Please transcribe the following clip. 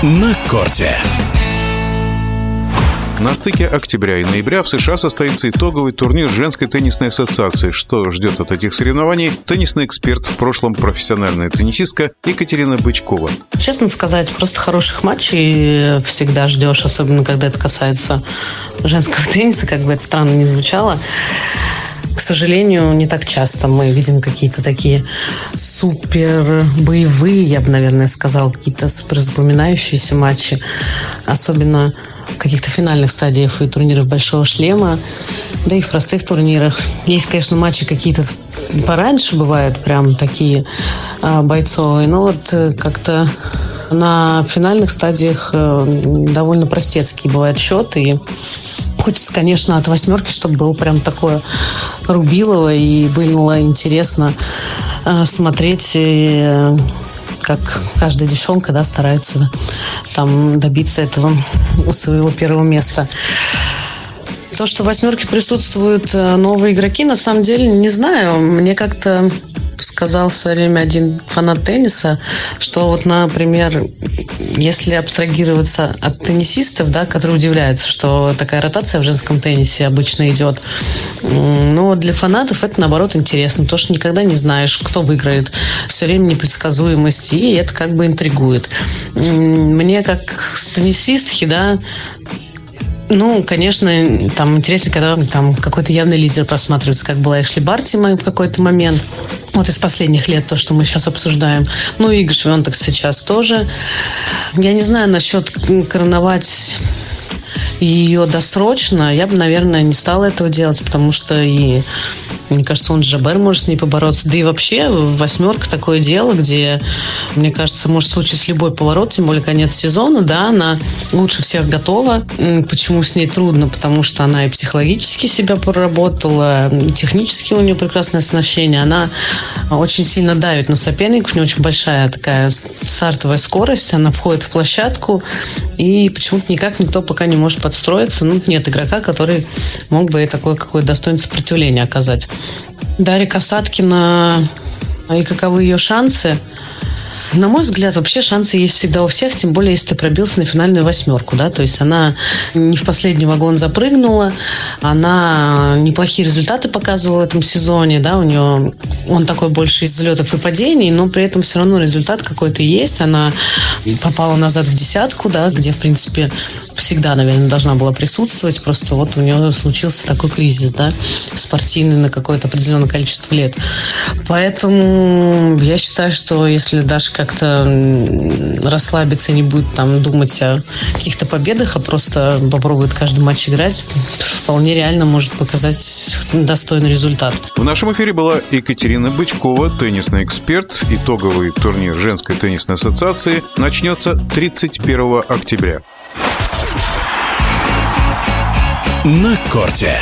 На корте. На стыке октября и ноября в США состоится итоговый турнир женской теннисной ассоциации. Что ждет от этих соревнований? Теннисный эксперт, в прошлом профессиональная теннисистка Екатерина Бычкова. Честно сказать, просто хороших матчей всегда ждешь, особенно когда это касается женского тенниса, как бы это странно не звучало. К сожалению, не так часто мы видим какие-то такие супер боевые, я бы, наверное, сказал, какие-то супер запоминающиеся матчи. Особенно каких-то финальных стадиях и турниров Большого Шлема, да и в простых турнирах. Есть, конечно, матчи какие-то пораньше бывают, прям такие а, бойцовые, но вот э, как-то на финальных стадиях э, довольно простецкий бывает счет, и хочется, конечно, от восьмерки, чтобы было прям такое рубилово и было интересно э, смотреть и как каждая девчонка, да, старается там добиться этого своего первого места. То, что в восьмерке присутствуют э, новые игроки, на самом деле, не знаю. Мне как-то сказал в свое время один фанат тенниса, что вот, например, если абстрагироваться от теннисистов, да, которые удивляются, что такая ротация в женском теннисе обычно идет, но для фанатов это, наоборот, интересно, потому что никогда не знаешь, кто выиграет. Все время непредсказуемость, и это как бы интригует. Мне, как теннисистке, да, ну, конечно, там интересно, когда там какой-то явный лидер просматривается, как была Эшли Барти в какой-то момент. Вот из последних лет то, что мы сейчас обсуждаем. Ну, Игорь Швенток сейчас тоже. Я не знаю насчет короновать ее досрочно, я бы, наверное, не стала этого делать, потому что и мне кажется, он Джабер может с ней побороться. Да и вообще восьмерка такое дело, где, мне кажется, может случиться любой поворот, тем более конец сезона, да, она лучше всех готова. Почему с ней трудно? Потому что она и психологически себя проработала, и технически у нее прекрасное оснащение. Она очень сильно давит на соперников, у нее очень большая такая стартовая скорость, она входит в площадку, и почему-то никак никто пока не может подстроиться. Ну, нет игрока, который мог бы такое какое-то достойное сопротивление оказать. Дарья Касаткина и каковы ее шансы – на мой взгляд, вообще шансы есть всегда у всех, тем более, если ты пробился на финальную восьмерку, да, то есть она не в последний вагон запрыгнула, она неплохие результаты показывала в этом сезоне, да, у нее он такой больше из взлетов и падений, но при этом все равно результат какой-то есть, она попала назад в десятку, да, где, в принципе, всегда, наверное, должна была присутствовать, просто вот у нее случился такой кризис, да, спортивный на какое-то определенное количество лет. Поэтому я считаю, что если Даша как-то расслабиться, не будет там думать о каких-то победах, а просто попробует каждый матч играть, вполне реально может показать достойный результат. В нашем эфире была Екатерина Бычкова, теннисный эксперт. Итоговый турнир женской теннисной ассоциации начнется 31 октября. На корте.